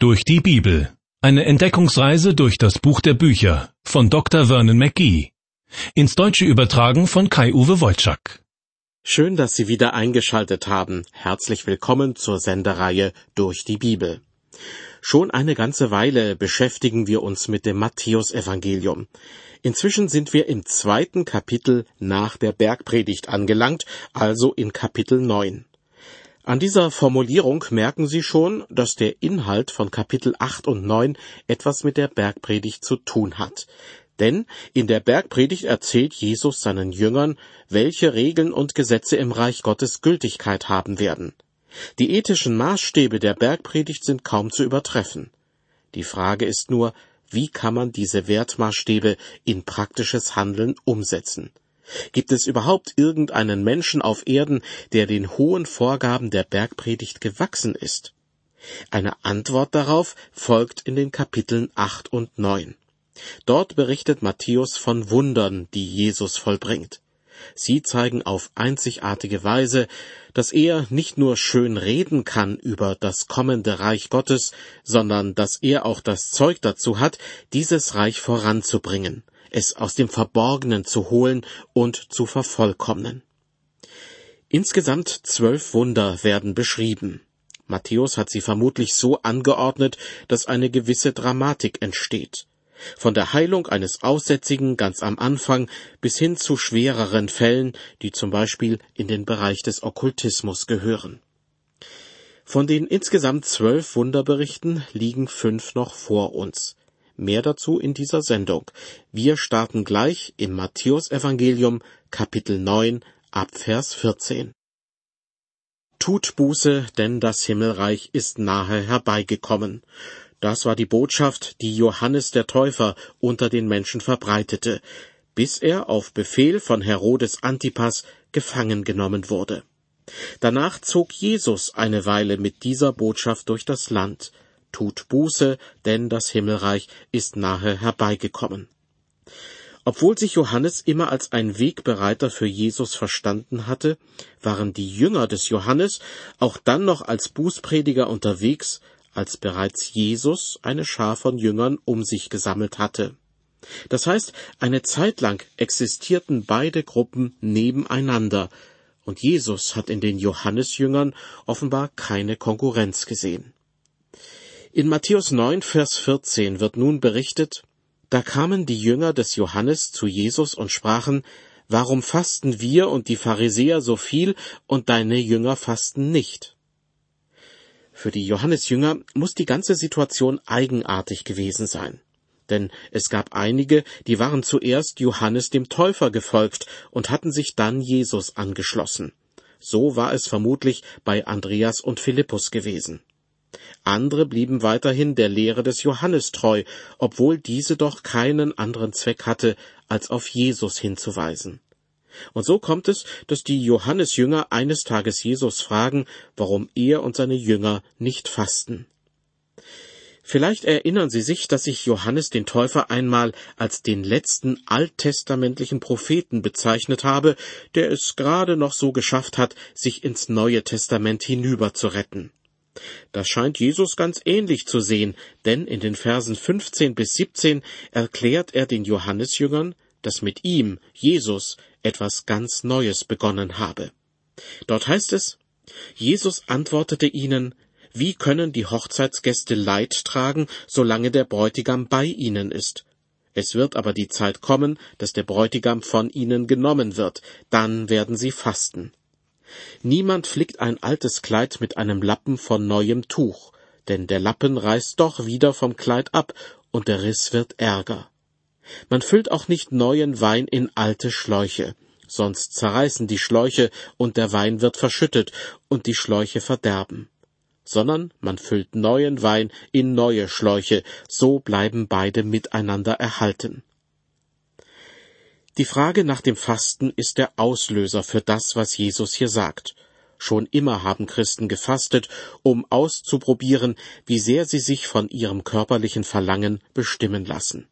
Durch die Bibel. Eine Entdeckungsreise durch das Buch der Bücher von Dr. Vernon McGee. Ins Deutsche übertragen von Kai-Uwe Wolczak. Schön, dass Sie wieder eingeschaltet haben. Herzlich willkommen zur Sendereihe Durch die Bibel. Schon eine ganze Weile beschäftigen wir uns mit dem Matthäusevangelium. Inzwischen sind wir im zweiten Kapitel nach der Bergpredigt angelangt, also in Kapitel 9. An dieser Formulierung merken Sie schon, dass der Inhalt von Kapitel 8 und 9 etwas mit der Bergpredigt zu tun hat. Denn in der Bergpredigt erzählt Jesus seinen Jüngern, welche Regeln und Gesetze im Reich Gottes Gültigkeit haben werden. Die ethischen Maßstäbe der Bergpredigt sind kaum zu übertreffen. Die Frage ist nur, wie kann man diese Wertmaßstäbe in praktisches Handeln umsetzen? Gibt es überhaupt irgendeinen Menschen auf Erden, der den hohen Vorgaben der Bergpredigt gewachsen ist? Eine Antwort darauf folgt in den Kapiteln acht und neun. Dort berichtet Matthäus von Wundern, die Jesus vollbringt. Sie zeigen auf einzigartige Weise, dass er nicht nur schön reden kann über das kommende Reich Gottes, sondern dass er auch das Zeug dazu hat, dieses Reich voranzubringen es aus dem Verborgenen zu holen und zu vervollkommnen. Insgesamt zwölf Wunder werden beschrieben. Matthäus hat sie vermutlich so angeordnet, dass eine gewisse Dramatik entsteht. Von der Heilung eines Aussätzigen ganz am Anfang bis hin zu schwereren Fällen, die zum Beispiel in den Bereich des Okkultismus gehören. Von den insgesamt zwölf Wunderberichten liegen fünf noch vor uns. Mehr dazu in dieser Sendung. Wir starten gleich im Matthäusevangelium Kapitel 9 ab Vers 14. Tut Buße, denn das Himmelreich ist nahe herbeigekommen. Das war die Botschaft, die Johannes der Täufer unter den Menschen verbreitete, bis er auf Befehl von Herodes Antipas gefangen genommen wurde. Danach zog Jesus eine Weile mit dieser Botschaft durch das Land tut Buße, denn das Himmelreich ist nahe herbeigekommen. Obwohl sich Johannes immer als ein Wegbereiter für Jesus verstanden hatte, waren die Jünger des Johannes auch dann noch als Bußprediger unterwegs, als bereits Jesus eine Schar von Jüngern um sich gesammelt hatte. Das heißt, eine Zeit lang existierten beide Gruppen nebeneinander, und Jesus hat in den Johannesjüngern offenbar keine Konkurrenz gesehen. In Matthäus 9, Vers 14 wird nun berichtet, da kamen die Jünger des Johannes zu Jesus und sprachen, Warum fasten wir und die Pharisäer so viel und deine Jünger fasten nicht? Für die Johannesjünger muss die ganze Situation eigenartig gewesen sein. Denn es gab einige, die waren zuerst Johannes dem Täufer gefolgt und hatten sich dann Jesus angeschlossen. So war es vermutlich bei Andreas und Philippus gewesen. Andere blieben weiterhin der Lehre des Johannes treu, obwohl diese doch keinen anderen Zweck hatte, als auf Jesus hinzuweisen. Und so kommt es, dass die Johannesjünger eines Tages Jesus fragen, warum er und seine Jünger nicht fasten. Vielleicht erinnern Sie sich, dass ich Johannes den Täufer einmal als den letzten alttestamentlichen Propheten bezeichnet habe, der es gerade noch so geschafft hat, sich ins Neue Testament hinüber zu retten. Das scheint Jesus ganz ähnlich zu sehen, denn in den Versen 15 bis 17 erklärt er den Johannesjüngern, dass mit ihm, Jesus, etwas ganz Neues begonnen habe. Dort heißt es, Jesus antwortete ihnen, wie können die Hochzeitsgäste Leid tragen, solange der Bräutigam bei ihnen ist? Es wird aber die Zeit kommen, dass der Bräutigam von ihnen genommen wird, dann werden sie fasten. Niemand flickt ein altes Kleid mit einem Lappen von neuem Tuch, denn der Lappen reißt doch wieder vom Kleid ab, und der Riss wird ärger. Man füllt auch nicht neuen Wein in alte Schläuche, sonst zerreißen die Schläuche und der Wein wird verschüttet und die Schläuche verderben. Sondern man füllt neuen Wein in neue Schläuche, so bleiben beide miteinander erhalten. Die Frage nach dem Fasten ist der Auslöser für das, was Jesus hier sagt. Schon immer haben Christen gefastet, um auszuprobieren, wie sehr sie sich von ihrem körperlichen Verlangen bestimmen lassen.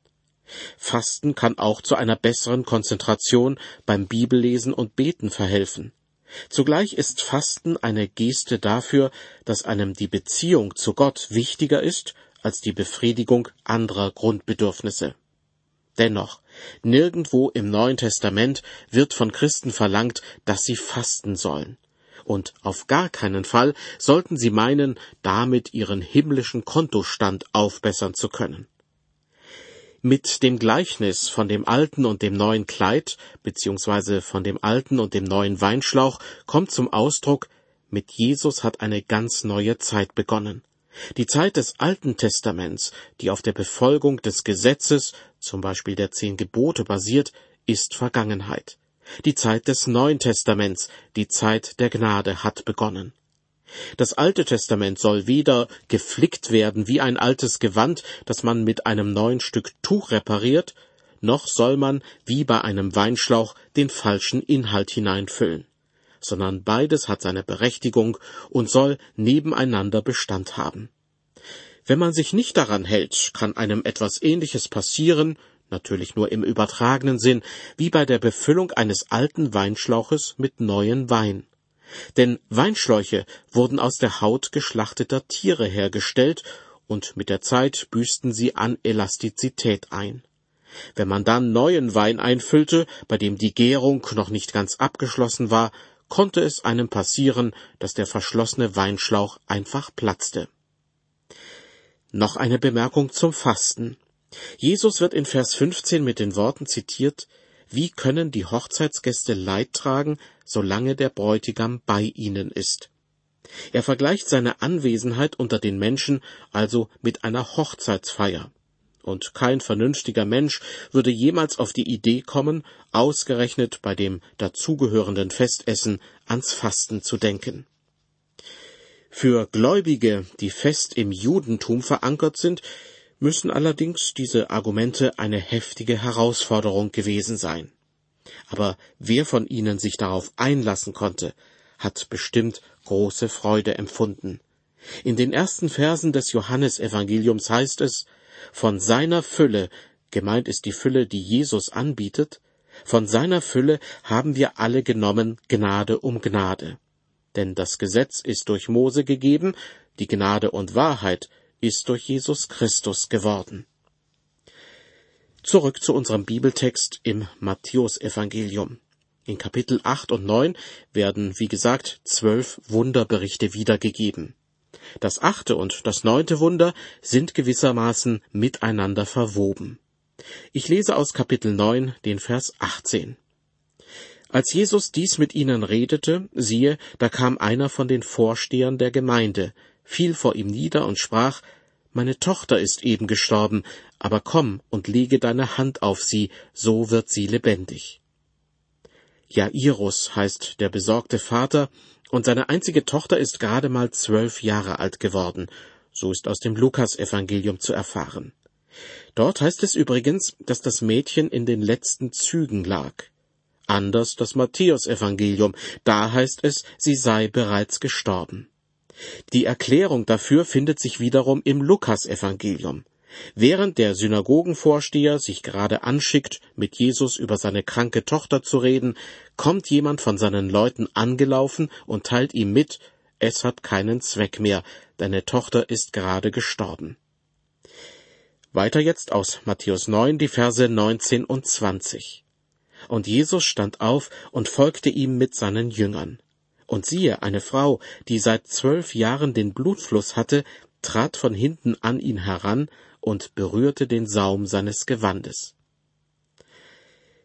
Fasten kann auch zu einer besseren Konzentration beim Bibellesen und Beten verhelfen. Zugleich ist Fasten eine Geste dafür, dass einem die Beziehung zu Gott wichtiger ist als die Befriedigung anderer Grundbedürfnisse. Dennoch, nirgendwo im Neuen Testament wird von Christen verlangt, dass sie fasten sollen. Und auf gar keinen Fall sollten sie meinen, damit ihren himmlischen Kontostand aufbessern zu können. Mit dem Gleichnis von dem alten und dem neuen Kleid beziehungsweise von dem alten und dem neuen Weinschlauch kommt zum Ausdruck, mit Jesus hat eine ganz neue Zeit begonnen. Die Zeit des Alten Testaments, die auf der Befolgung des Gesetzes, zum Beispiel der zehn Gebote basiert, ist Vergangenheit. Die Zeit des Neuen Testaments, die Zeit der Gnade hat begonnen. Das Alte Testament soll weder geflickt werden wie ein altes Gewand, das man mit einem neuen Stück Tuch repariert, noch soll man wie bei einem Weinschlauch den falschen Inhalt hineinfüllen, sondern beides hat seine Berechtigung und soll nebeneinander Bestand haben. Wenn man sich nicht daran hält, kann einem etwas Ähnliches passieren, natürlich nur im übertragenen Sinn, wie bei der Befüllung eines alten Weinschlauches mit neuen Wein. Denn Weinschläuche wurden aus der Haut geschlachteter Tiere hergestellt, und mit der Zeit büßten sie an Elastizität ein. Wenn man dann neuen Wein einfüllte, bei dem die Gärung noch nicht ganz abgeschlossen war, konnte es einem passieren, dass der verschlossene Weinschlauch einfach platzte. Noch eine Bemerkung zum Fasten. Jesus wird in Vers 15 mit den Worten zitiert, wie können die Hochzeitsgäste Leid tragen, solange der Bräutigam bei ihnen ist? Er vergleicht seine Anwesenheit unter den Menschen also mit einer Hochzeitsfeier. Und kein vernünftiger Mensch würde jemals auf die Idee kommen, ausgerechnet bei dem dazugehörenden Festessen ans Fasten zu denken. Für Gläubige, die fest im Judentum verankert sind, müssen allerdings diese Argumente eine heftige Herausforderung gewesen sein. Aber wer von ihnen sich darauf einlassen konnte, hat bestimmt große Freude empfunden. In den ersten Versen des Johannesevangeliums heißt es, von seiner Fülle, gemeint ist die Fülle, die Jesus anbietet, von seiner Fülle haben wir alle genommen Gnade um Gnade. Denn das Gesetz ist durch Mose gegeben, die Gnade und Wahrheit ist durch Jesus Christus geworden. Zurück zu unserem Bibeltext im Matthäusevangelium. In Kapitel 8 und 9 werden, wie gesagt, zwölf Wunderberichte wiedergegeben. Das achte und das neunte Wunder sind gewissermaßen miteinander verwoben. Ich lese aus Kapitel 9 den Vers 18. Als Jesus dies mit ihnen redete, siehe, da kam einer von den Vorstehern der Gemeinde, fiel vor ihm nieder und sprach, Meine Tochter ist eben gestorben, aber komm und lege deine Hand auf sie, so wird sie lebendig. Jairus heißt der besorgte Vater, und seine einzige Tochter ist gerade mal zwölf Jahre alt geworden, so ist aus dem Lukasevangelium zu erfahren. Dort heißt es übrigens, dass das Mädchen in den letzten Zügen lag. Anders das Matthäusevangelium, da heißt es, sie sei bereits gestorben. Die Erklärung dafür findet sich wiederum im Lukasevangelium. Während der Synagogenvorsteher sich gerade anschickt, mit Jesus über seine kranke Tochter zu reden, kommt jemand von seinen Leuten angelaufen und teilt ihm mit, es hat keinen Zweck mehr, deine Tochter ist gerade gestorben. Weiter jetzt aus Matthäus 9, die Verse 19 und 20. Und Jesus stand auf und folgte ihm mit seinen Jüngern. Und siehe, eine Frau, die seit zwölf Jahren den Blutfluss hatte, trat von hinten an ihn heran und berührte den Saum seines Gewandes.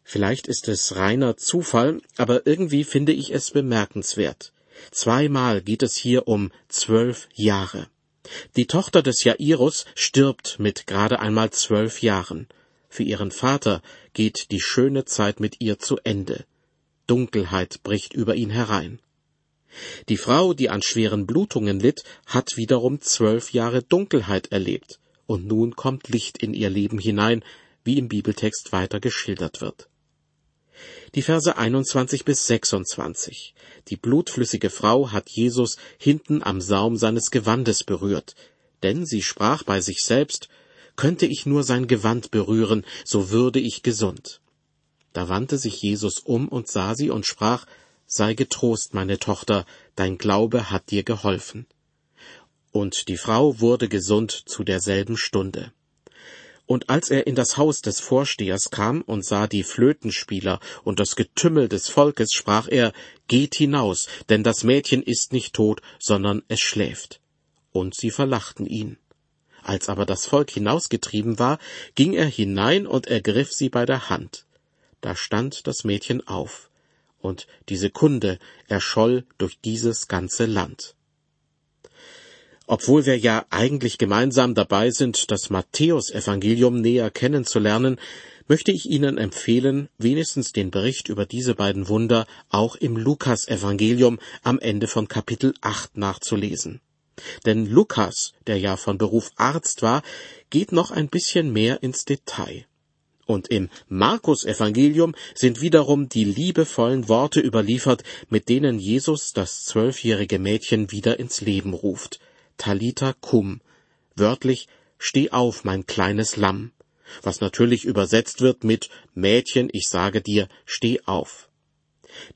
Vielleicht ist es reiner Zufall, aber irgendwie finde ich es bemerkenswert. Zweimal geht es hier um zwölf Jahre. Die Tochter des Jairus stirbt mit gerade einmal zwölf Jahren. Für ihren Vater geht die schöne Zeit mit ihr zu Ende. Dunkelheit bricht über ihn herein. Die Frau, die an schweren Blutungen litt, hat wiederum zwölf Jahre Dunkelheit erlebt, und nun kommt Licht in ihr Leben hinein, wie im Bibeltext weiter geschildert wird. Die Verse 21 bis 26. Die blutflüssige Frau hat Jesus hinten am Saum seines Gewandes berührt, denn sie sprach bei sich selbst, könnte ich nur sein Gewand berühren, so würde ich gesund. Da wandte sich Jesus um und sah sie und sprach, Sei getrost, meine Tochter, dein Glaube hat dir geholfen. Und die Frau wurde gesund zu derselben Stunde. Und als er in das Haus des Vorstehers kam und sah die Flötenspieler und das Getümmel des Volkes, sprach er, Geht hinaus, denn das Mädchen ist nicht tot, sondern es schläft. Und sie verlachten ihn. Als aber das Volk hinausgetrieben war, ging er hinein und ergriff sie bei der Hand. Da stand das Mädchen auf, und diese Kunde erscholl durch dieses ganze Land. Obwohl wir ja eigentlich gemeinsam dabei sind, das Matthäusevangelium näher kennenzulernen, möchte ich Ihnen empfehlen, wenigstens den Bericht über diese beiden Wunder auch im Lukasevangelium am Ende von Kapitel 8 nachzulesen. Denn Lukas, der ja von Beruf Arzt war, geht noch ein bisschen mehr ins Detail. Und im Markus Evangelium sind wiederum die liebevollen Worte überliefert, mit denen Jesus das zwölfjährige Mädchen wieder ins Leben ruft. Talita cum, wörtlich Steh auf, mein kleines Lamm, was natürlich übersetzt wird mit Mädchen, ich sage dir, steh auf.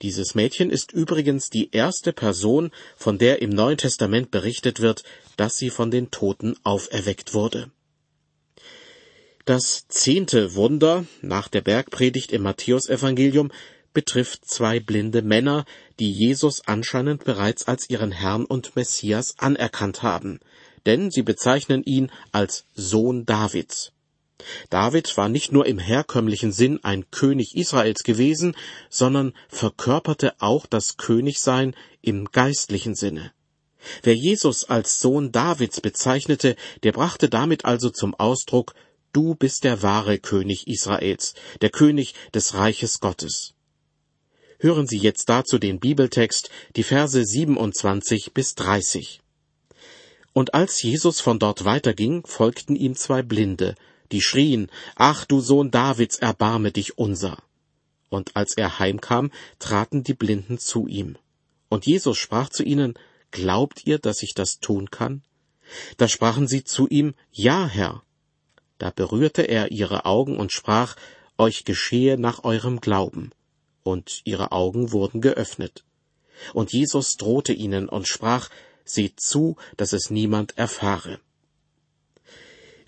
Dieses Mädchen ist übrigens die erste Person, von der im Neuen Testament berichtet wird, dass sie von den Toten auferweckt wurde. Das zehnte Wunder nach der Bergpredigt im Matthäusevangelium betrifft zwei blinde Männer, die Jesus anscheinend bereits als ihren Herrn und Messias anerkannt haben, denn sie bezeichnen ihn als Sohn Davids. David war nicht nur im herkömmlichen Sinn ein König Israels gewesen, sondern verkörperte auch das Königsein im geistlichen Sinne. Wer Jesus als Sohn Davids bezeichnete, der brachte damit also zum Ausdruck, du bist der wahre König Israels, der König des Reiches Gottes. Hören Sie jetzt dazu den Bibeltext, die Verse 27 bis 30. Und als Jesus von dort weiterging, folgten ihm zwei Blinde, die schrien, Ach du Sohn Davids, erbarme dich unser. Und als er heimkam, traten die Blinden zu ihm. Und Jesus sprach zu ihnen, Glaubt ihr, dass ich das tun kann? Da sprachen sie zu ihm, Ja, Herr. Da berührte er ihre Augen und sprach, Euch geschehe nach eurem Glauben und ihre Augen wurden geöffnet. Und Jesus drohte ihnen und sprach, Seht zu, dass es niemand erfahre.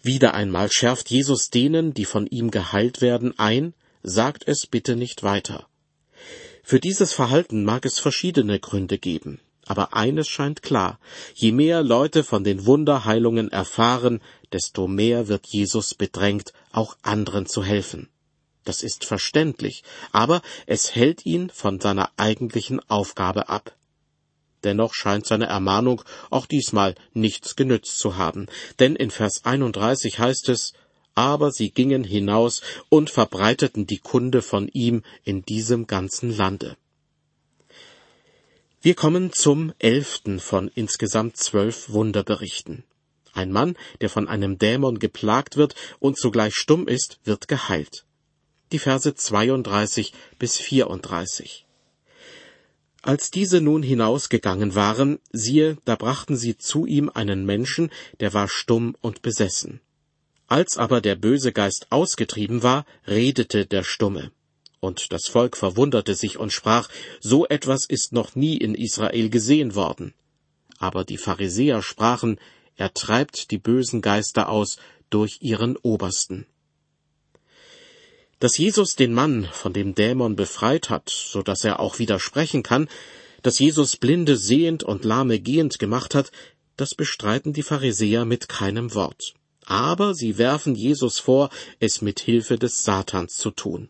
Wieder einmal schärft Jesus denen, die von ihm geheilt werden, ein, sagt es bitte nicht weiter. Für dieses Verhalten mag es verschiedene Gründe geben, aber eines scheint klar, je mehr Leute von den Wunderheilungen erfahren, desto mehr wird Jesus bedrängt, auch anderen zu helfen. Das ist verständlich, aber es hält ihn von seiner eigentlichen Aufgabe ab. Dennoch scheint seine Ermahnung auch diesmal nichts genützt zu haben, denn in Vers 31 heißt es, aber sie gingen hinaus und verbreiteten die Kunde von ihm in diesem ganzen Lande. Wir kommen zum elften von insgesamt zwölf Wunderberichten. Ein Mann, der von einem Dämon geplagt wird und zugleich stumm ist, wird geheilt die Verse 32 bis 34. Als diese nun hinausgegangen waren, siehe, da brachten sie zu ihm einen Menschen, der war stumm und besessen. Als aber der böse Geist ausgetrieben war, redete der Stumme. Und das Volk verwunderte sich und sprach, so etwas ist noch nie in Israel gesehen worden. Aber die Pharisäer sprachen, er treibt die bösen Geister aus durch ihren Obersten. Dass Jesus den Mann von dem Dämon befreit hat, so dass er auch wieder sprechen kann, dass Jesus Blinde sehend und Lahme gehend gemacht hat, das bestreiten die Pharisäer mit keinem Wort. Aber sie werfen Jesus vor, es mit Hilfe des Satans zu tun.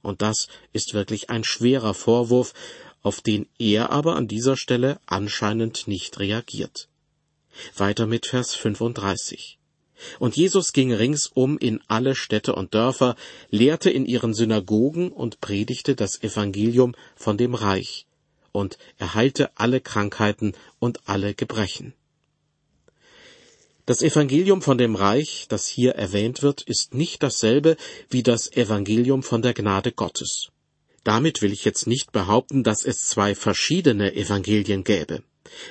Und das ist wirklich ein schwerer Vorwurf, auf den er aber an dieser Stelle anscheinend nicht reagiert. Weiter mit Vers 35. Und Jesus ging ringsum in alle Städte und Dörfer, lehrte in ihren Synagogen und predigte das Evangelium von dem Reich, und er heilte alle Krankheiten und alle Gebrechen. Das Evangelium von dem Reich, das hier erwähnt wird, ist nicht dasselbe wie das Evangelium von der Gnade Gottes. Damit will ich jetzt nicht behaupten, dass es zwei verschiedene Evangelien gäbe.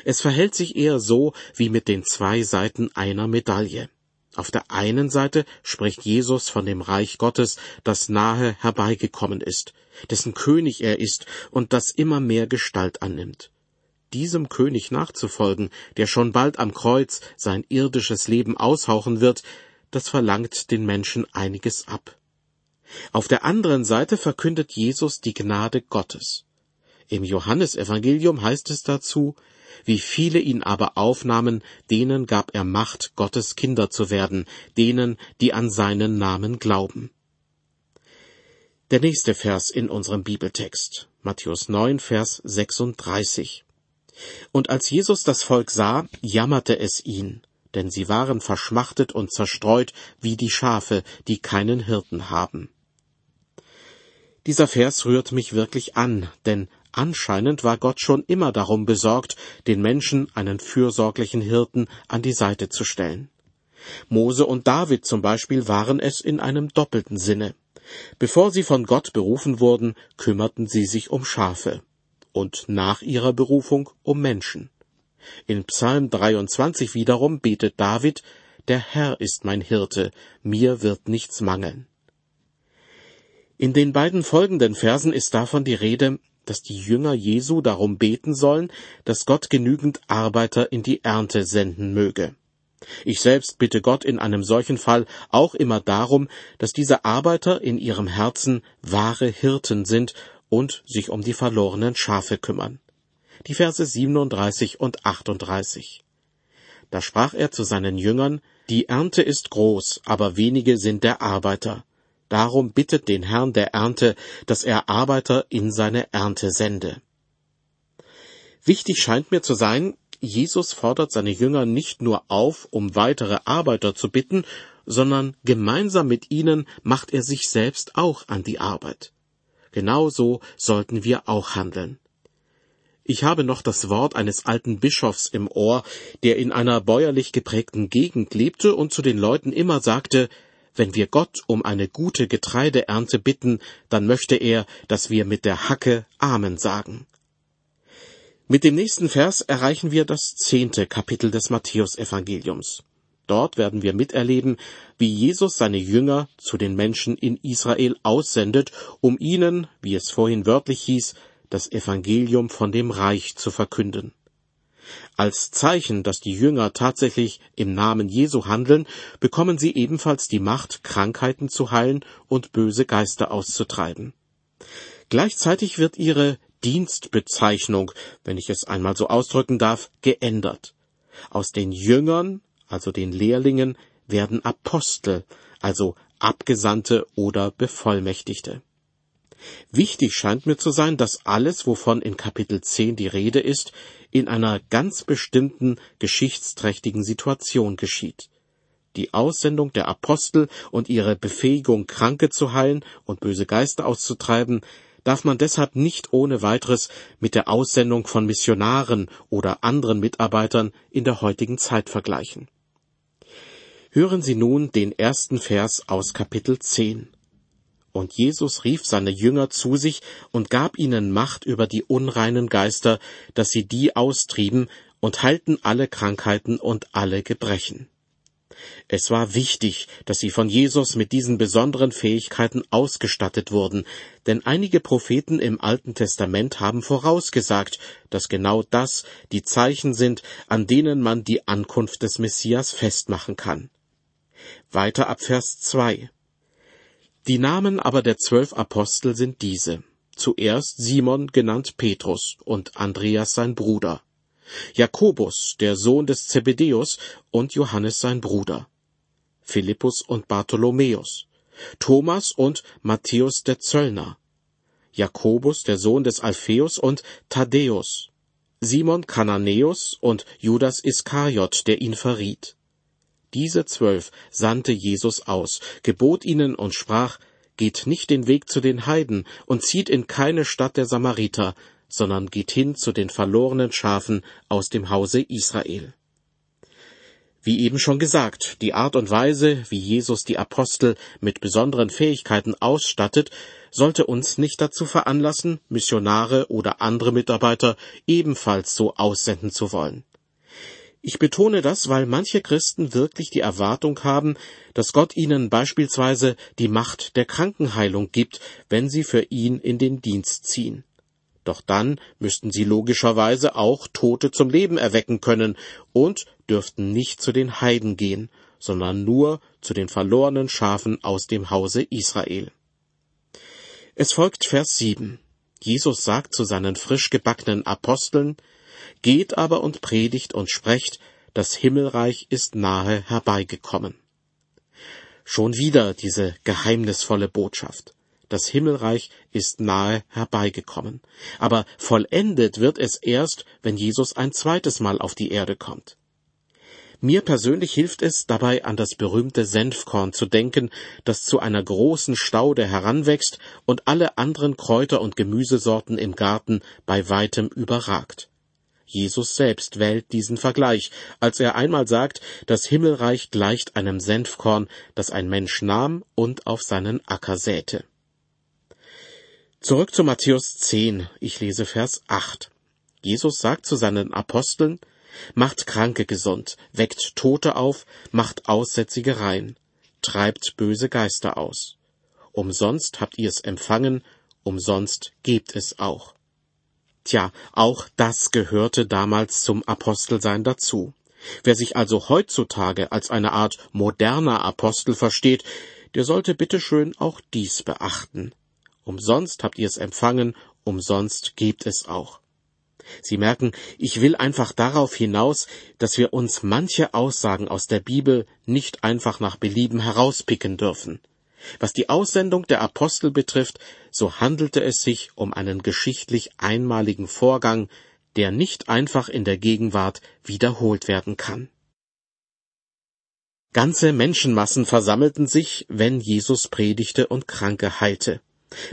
Es verhält sich eher so wie mit den zwei Seiten einer Medaille. Auf der einen Seite spricht Jesus von dem Reich Gottes, das nahe herbeigekommen ist, dessen König er ist und das immer mehr Gestalt annimmt. Diesem König nachzufolgen, der schon bald am Kreuz sein irdisches Leben aushauchen wird, das verlangt den Menschen einiges ab. Auf der anderen Seite verkündet Jesus die Gnade Gottes. Im Johannesevangelium heißt es dazu, wie viele ihn aber aufnahmen, denen gab er Macht, Gottes Kinder zu werden, denen, die an seinen Namen glauben. Der nächste Vers in unserem Bibeltext, Matthäus 9, Vers 36. Und als Jesus das Volk sah, jammerte es ihn, denn sie waren verschmachtet und zerstreut wie die Schafe, die keinen Hirten haben. Dieser Vers rührt mich wirklich an, denn Anscheinend war Gott schon immer darum besorgt, den Menschen einen fürsorglichen Hirten an die Seite zu stellen. Mose und David zum Beispiel waren es in einem doppelten Sinne. Bevor sie von Gott berufen wurden, kümmerten sie sich um Schafe und nach ihrer Berufung um Menschen. In Psalm 23 wiederum betet David, Der Herr ist mein Hirte, mir wird nichts mangeln. In den beiden folgenden Versen ist davon die Rede, dass die Jünger Jesu darum beten sollen, dass Gott genügend Arbeiter in die Ernte senden möge. Ich selbst bitte Gott in einem solchen Fall auch immer darum, dass diese Arbeiter in ihrem Herzen wahre Hirten sind und sich um die verlorenen Schafe kümmern. Die Verse 37 und 38. Da sprach er zu seinen Jüngern, Die Ernte ist groß, aber wenige sind der Arbeiter. Darum bittet den Herrn der Ernte, dass er Arbeiter in seine Ernte sende. Wichtig scheint mir zu sein, Jesus fordert seine Jünger nicht nur auf, um weitere Arbeiter zu bitten, sondern gemeinsam mit ihnen macht er sich selbst auch an die Arbeit. Genauso sollten wir auch handeln. Ich habe noch das Wort eines alten Bischofs im Ohr, der in einer bäuerlich geprägten Gegend lebte und zu den Leuten immer sagte, wenn wir Gott um eine gute Getreideernte bitten, dann möchte er, dass wir mit der Hacke Amen sagen. Mit dem nächsten Vers erreichen wir das zehnte Kapitel des Matthäusevangeliums. Dort werden wir miterleben, wie Jesus seine Jünger zu den Menschen in Israel aussendet, um ihnen, wie es vorhin wörtlich hieß, das Evangelium von dem Reich zu verkünden. Als Zeichen, dass die Jünger tatsächlich im Namen Jesu handeln, bekommen sie ebenfalls die Macht, Krankheiten zu heilen und böse Geister auszutreiben. Gleichzeitig wird ihre Dienstbezeichnung, wenn ich es einmal so ausdrücken darf, geändert. Aus den Jüngern, also den Lehrlingen, werden Apostel, also Abgesandte oder Bevollmächtigte. Wichtig scheint mir zu sein, dass alles, wovon in Kapitel 10 die Rede ist, in einer ganz bestimmten geschichtsträchtigen Situation geschieht. Die Aussendung der Apostel und ihre Befähigung, Kranke zu heilen und böse Geister auszutreiben, darf man deshalb nicht ohne weiteres mit der Aussendung von Missionaren oder anderen Mitarbeitern in der heutigen Zeit vergleichen. Hören Sie nun den ersten Vers aus Kapitel 10. Und Jesus rief seine Jünger zu sich und gab ihnen Macht über die unreinen Geister, dass sie die austrieben und heilten alle Krankheiten und alle Gebrechen. Es war wichtig, dass sie von Jesus mit diesen besonderen Fähigkeiten ausgestattet wurden, denn einige Propheten im Alten Testament haben vorausgesagt, dass genau das die Zeichen sind, an denen man die Ankunft des Messias festmachen kann. Weiter ab Vers 2. Die Namen aber der zwölf Apostel sind diese. Zuerst Simon genannt Petrus und Andreas sein Bruder, Jakobus, der Sohn des Zebedäus, und Johannes sein Bruder, Philippus und Bartholomäus, Thomas und Matthäus der Zöllner, Jakobus, der Sohn des Alpheus und Thaddäus, Simon Kananäus und Judas Iskariot, der ihn verriet. Diese zwölf sandte Jesus aus, gebot ihnen und sprach, Geht nicht den Weg zu den Heiden und zieht in keine Stadt der Samariter, sondern geht hin zu den verlorenen Schafen aus dem Hause Israel. Wie eben schon gesagt, die Art und Weise, wie Jesus die Apostel mit besonderen Fähigkeiten ausstattet, sollte uns nicht dazu veranlassen, Missionare oder andere Mitarbeiter ebenfalls so aussenden zu wollen. Ich betone das, weil manche Christen wirklich die Erwartung haben, dass Gott ihnen beispielsweise die Macht der Krankenheilung gibt, wenn sie für ihn in den Dienst ziehen. Doch dann müssten sie logischerweise auch Tote zum Leben erwecken können und dürften nicht zu den Heiden gehen, sondern nur zu den verlorenen Schafen aus dem Hause Israel. Es folgt Vers 7. Jesus sagt zu seinen frisch gebackenen Aposteln, Geht aber und predigt und sprecht, das Himmelreich ist nahe herbeigekommen. Schon wieder diese geheimnisvolle Botschaft. Das Himmelreich ist nahe herbeigekommen. Aber vollendet wird es erst, wenn Jesus ein zweites Mal auf die Erde kommt. Mir persönlich hilft es dabei, an das berühmte Senfkorn zu denken, das zu einer großen Staude heranwächst und alle anderen Kräuter und Gemüsesorten im Garten bei weitem überragt. Jesus selbst wählt diesen Vergleich, als er einmal sagt, das Himmelreich gleicht einem Senfkorn, das ein Mensch nahm und auf seinen Acker säte. Zurück zu Matthäus 10, ich lese Vers 8. Jesus sagt zu seinen Aposteln, Macht Kranke gesund, weckt Tote auf, macht Aussätzige rein, treibt böse Geister aus. Umsonst habt ihr es empfangen, umsonst gebt es auch. Tja, auch das gehörte damals zum Apostelsein dazu. Wer sich also heutzutage als eine Art moderner Apostel versteht, der sollte bitteschön auch dies beachten. Umsonst habt ihr es empfangen, umsonst gebt es auch. Sie merken, ich will einfach darauf hinaus, dass wir uns manche Aussagen aus der Bibel nicht einfach nach Belieben herauspicken dürfen. Was die Aussendung der Apostel betrifft, so handelte es sich um einen geschichtlich einmaligen Vorgang, der nicht einfach in der Gegenwart wiederholt werden kann. Ganze Menschenmassen versammelten sich, wenn Jesus predigte und Kranke heilte.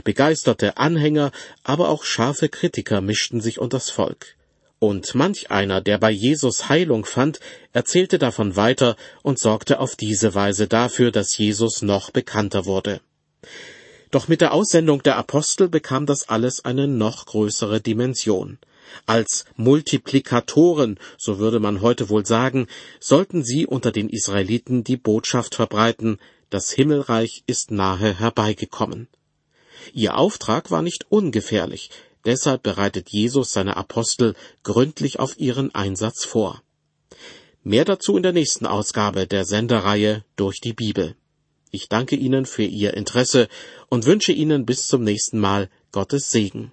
Begeisterte Anhänger, aber auch scharfe Kritiker mischten sich unters Volk. Und manch einer, der bei Jesus Heilung fand, erzählte davon weiter und sorgte auf diese Weise dafür, dass Jesus noch bekannter wurde. Doch mit der Aussendung der Apostel bekam das alles eine noch größere Dimension. Als Multiplikatoren, so würde man heute wohl sagen, sollten sie unter den Israeliten die Botschaft verbreiten, das Himmelreich ist nahe herbeigekommen. Ihr Auftrag war nicht ungefährlich, Deshalb bereitet Jesus seine Apostel gründlich auf ihren Einsatz vor. Mehr dazu in der nächsten Ausgabe der Sendereihe durch die Bibel. Ich danke Ihnen für Ihr Interesse und wünsche Ihnen bis zum nächsten Mal Gottes Segen.